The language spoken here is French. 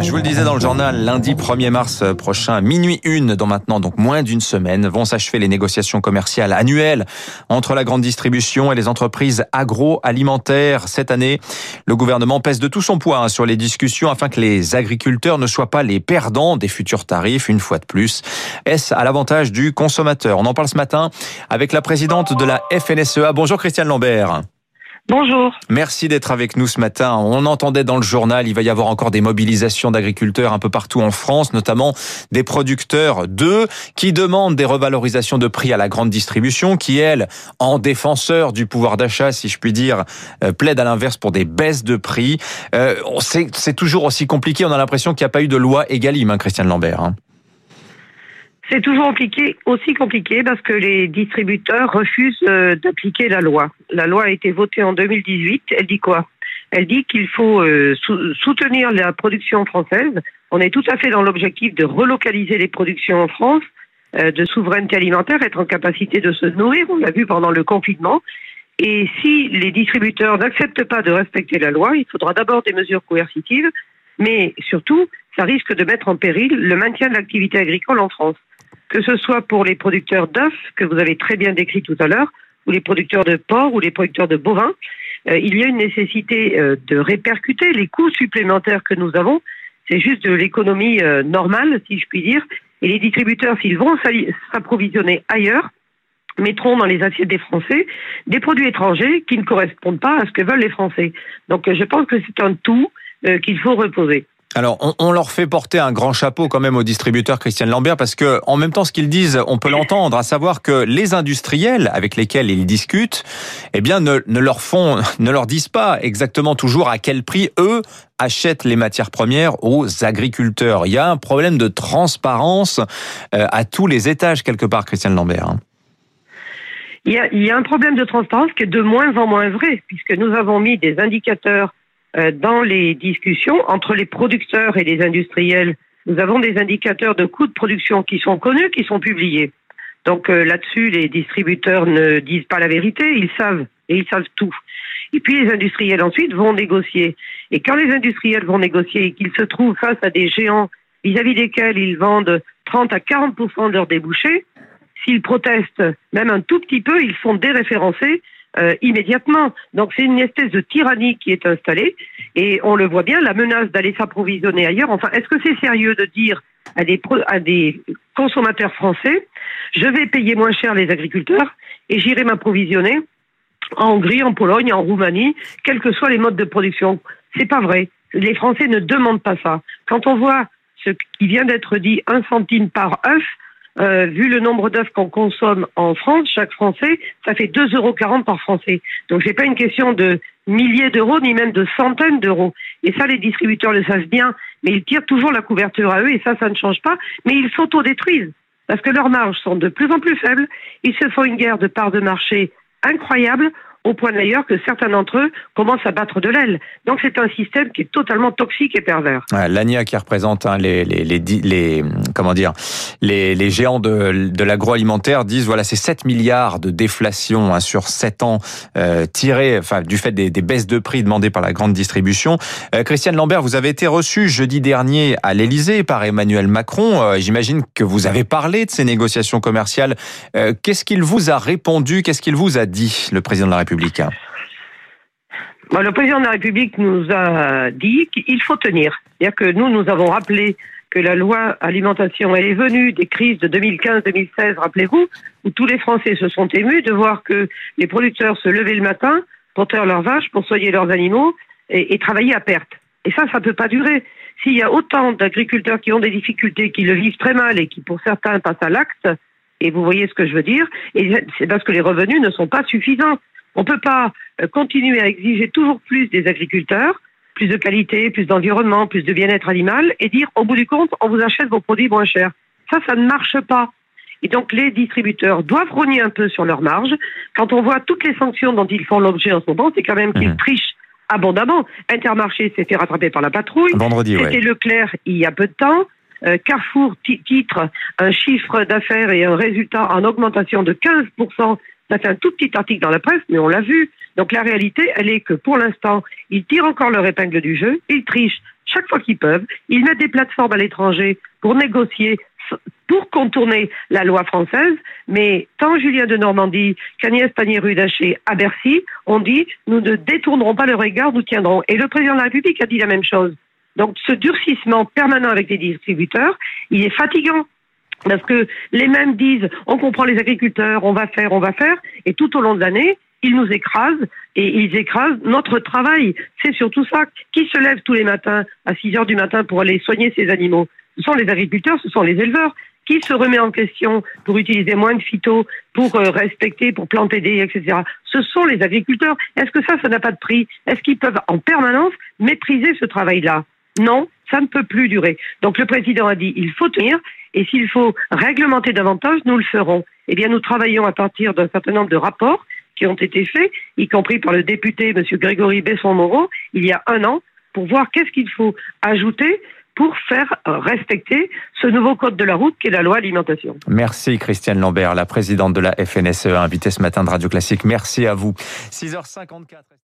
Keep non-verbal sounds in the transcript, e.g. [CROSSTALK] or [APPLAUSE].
Je vous le disais dans le journal, lundi 1er mars prochain, minuit une, dans maintenant donc moins d'une semaine, vont s'achever les négociations commerciales annuelles entre la grande distribution et les entreprises agroalimentaires. Cette année, le gouvernement pèse de tout son poids hein, sur les discussions afin que les agriculteurs ne soient pas les perdants des futurs tarifs, une fois de plus. Est-ce à l'avantage du consommateur? On en parle ce matin avec la présidente de la FNSEA. Bonjour Christiane Lambert. Bonjour. Merci d'être avec nous ce matin. On entendait dans le journal, il va y avoir encore des mobilisations d'agriculteurs un peu partout en France, notamment des producteurs d'œufs qui demandent des revalorisations de prix à la grande distribution, qui elle, en défenseur du pouvoir d'achat, si je puis dire, euh, plaide à l'inverse pour des baisses de prix. Euh, c'est toujours aussi compliqué. On a l'impression qu'il n'y a pas eu de loi Egalim, hein, Christiane Lambert. Hein. C'est toujours compliqué, aussi compliqué parce que les distributeurs refusent euh, d'appliquer la loi. La loi a été votée en 2018. Elle dit quoi? Elle dit qu'il faut euh, soutenir la production française. On est tout à fait dans l'objectif de relocaliser les productions en France, euh, de souveraineté alimentaire, être en capacité de se nourrir. On l'a vu pendant le confinement. Et si les distributeurs n'acceptent pas de respecter la loi, il faudra d'abord des mesures coercitives, mais surtout, ça risque de mettre en péril le maintien de l'activité agricole en France que ce soit pour les producteurs d'œufs, que vous avez très bien décrit tout à l'heure, ou les producteurs de porc, ou les producteurs de bovins, euh, il y a une nécessité euh, de répercuter les coûts supplémentaires que nous avons. C'est juste de l'économie euh, normale, si je puis dire. Et les distributeurs, s'ils vont s'approvisionner ailleurs, mettront dans les assiettes des Français des produits étrangers qui ne correspondent pas à ce que veulent les Français. Donc je pense que c'est un tout qu'il faut reposer. Alors, on, leur fait porter un grand chapeau quand même aux distributeurs Christiane Lambert parce que, en même temps, ce qu'ils disent, on peut l'entendre, à savoir que les industriels avec lesquels ils discutent, eh bien, ne, leur font, [LAUGHS] ne leur disent pas exactement toujours à quel prix eux achètent les matières premières aux agriculteurs. Il y a un problème de transparence euh, à tous les étages quelque part, Christiane Lambert. Hein. Il y, a, il y a un problème de transparence qui est de moins en moins vrai, puisque nous avons mis des indicateurs dans les discussions entre les producteurs et les industriels, nous avons des indicateurs de coûts de production qui sont connus, qui sont publiés. Donc euh, là-dessus, les distributeurs ne disent pas la vérité, ils savent et ils savent tout. Et puis les industriels ensuite vont négocier. Et quand les industriels vont négocier et qu'ils se trouvent face à des géants vis-à-vis desquels ils vendent 30 à 40% de leurs débouchés, s'ils protestent même un tout petit peu, ils sont déréférencés euh, immédiatement. Donc c'est une espèce de tyrannie qui est installée et on le voit bien, la menace d'aller s'approvisionner ailleurs. Enfin, est-ce que c'est sérieux de dire à des, à des consommateurs français, je vais payer moins cher les agriculteurs et j'irai m'approvisionner en Hongrie, en Pologne, en Roumanie, quels que soient les modes de production. C'est pas vrai. Les Français ne demandent pas ça. Quand on voit ce qui vient d'être dit, un centime par œuf, euh, vu le nombre d'œufs qu'on consomme en France, chaque Français, ça fait 2,40 euros par Français. Donc c'est pas une question de milliers d'euros, ni même de centaines d'euros. Et ça, les distributeurs le savent bien, mais ils tirent toujours la couverture à eux, et ça, ça ne change pas. Mais ils s'autodétruisent, parce que leurs marges sont de plus en plus faibles. Ils se font une guerre de parts de marché incroyable au point d'ailleurs que certains d'entre eux commencent à battre de l'aile. Donc c'est un système qui est totalement toxique et pervers. L'ANIA qui représente hein, les, comment dire les, géants de, l'agroalimentaire disent voilà c'est 7 milliards de déflation hein, sur 7 ans euh, tirés du fait des, baisses de prix demandées par la grande distribution. Euh, Christiane Lambert, vous avez été reçue jeudi dernier à l'Elysée par Emmanuel Macron. Euh, J'imagine que vous avez parlé de ces négociations commerciales. Qu'est-ce qu'il vous a répondu? Qu'est-ce qu'il vous a dit le président de la République? Le président de la République nous a dit qu'il faut tenir. C'est-à-dire que nous, nous avons rappelé que la loi alimentation, elle est venue des crises de 2015-2016, rappelez-vous, où tous les Français se sont émus de voir que les producteurs se levaient le matin pour taire leurs vaches, pour soigner leurs animaux et travailler à perte. Et ça, ça ne peut pas durer. S'il y a autant d'agriculteurs qui ont des difficultés, qui le vivent très mal et qui, pour certains, passent à l'acte, et vous voyez ce que je veux dire, c'est parce que les revenus ne sont pas suffisants. On ne peut pas euh, continuer à exiger toujours plus des agriculteurs, plus de qualité, plus d'environnement, plus de bien-être animal, et dire au bout du compte, on vous achète vos produits moins chers. Ça, ça ne marche pas. Et donc les distributeurs doivent rogner un peu sur leur marge. Quand on voit toutes les sanctions dont ils font l'objet en ce moment, c'est quand même qu'ils mhm. trichent abondamment. Intermarché s'est fait rattraper par la patrouille. Vendredi, C'était Leclerc il y a peu de temps. Euh, Carrefour titre un chiffre d'affaires et un résultat en augmentation de 15% On a fait un tout petit article dans la presse, mais on l'a vu. Donc la réalité, elle est que pour l'instant, ils tirent encore leur épingle du jeu, ils trichent chaque fois qu'ils peuvent, ils mettent des plateformes à l'étranger pour négocier pour contourner la loi française, mais tant Julien de Normandie qu'Agnès Pannier-Rudaché à Bercy ont dit nous ne détournerons pas le regard, nous tiendrons. Et le président de la République a dit la même chose. Donc ce durcissement permanent avec les distributeurs, il est fatigant. Parce que les mêmes disent on comprend les agriculteurs, on va faire, on va faire, et tout au long de l'année, ils nous écrasent et ils écrasent notre travail. C'est surtout ça. Qui se lève tous les matins à 6 heures du matin pour aller soigner ses animaux? Ce sont les agriculteurs, ce sont les éleveurs qui se remet en question pour utiliser moins de phyto, pour euh, respecter, pour planter des, etc. Ce sont les agriculteurs. Est-ce que ça, ça n'a pas de prix? Est-ce qu'ils peuvent en permanence mépriser ce travail-là? Non, ça ne peut plus durer. Donc le président a dit il faut tenir et s'il faut réglementer davantage, nous le ferons. Eh bien, nous travaillons à partir d'un certain nombre de rapports qui ont été faits, y compris par le député M. Grégory Besson-Moreau, il y a un an, pour voir qu'est-ce qu'il faut ajouter pour faire respecter ce nouveau code de la route qui est la loi alimentation. Merci Christiane Lambert, la présidente de la FNSE, invitée ce matin de Radio Classique. Merci à vous. 6h54.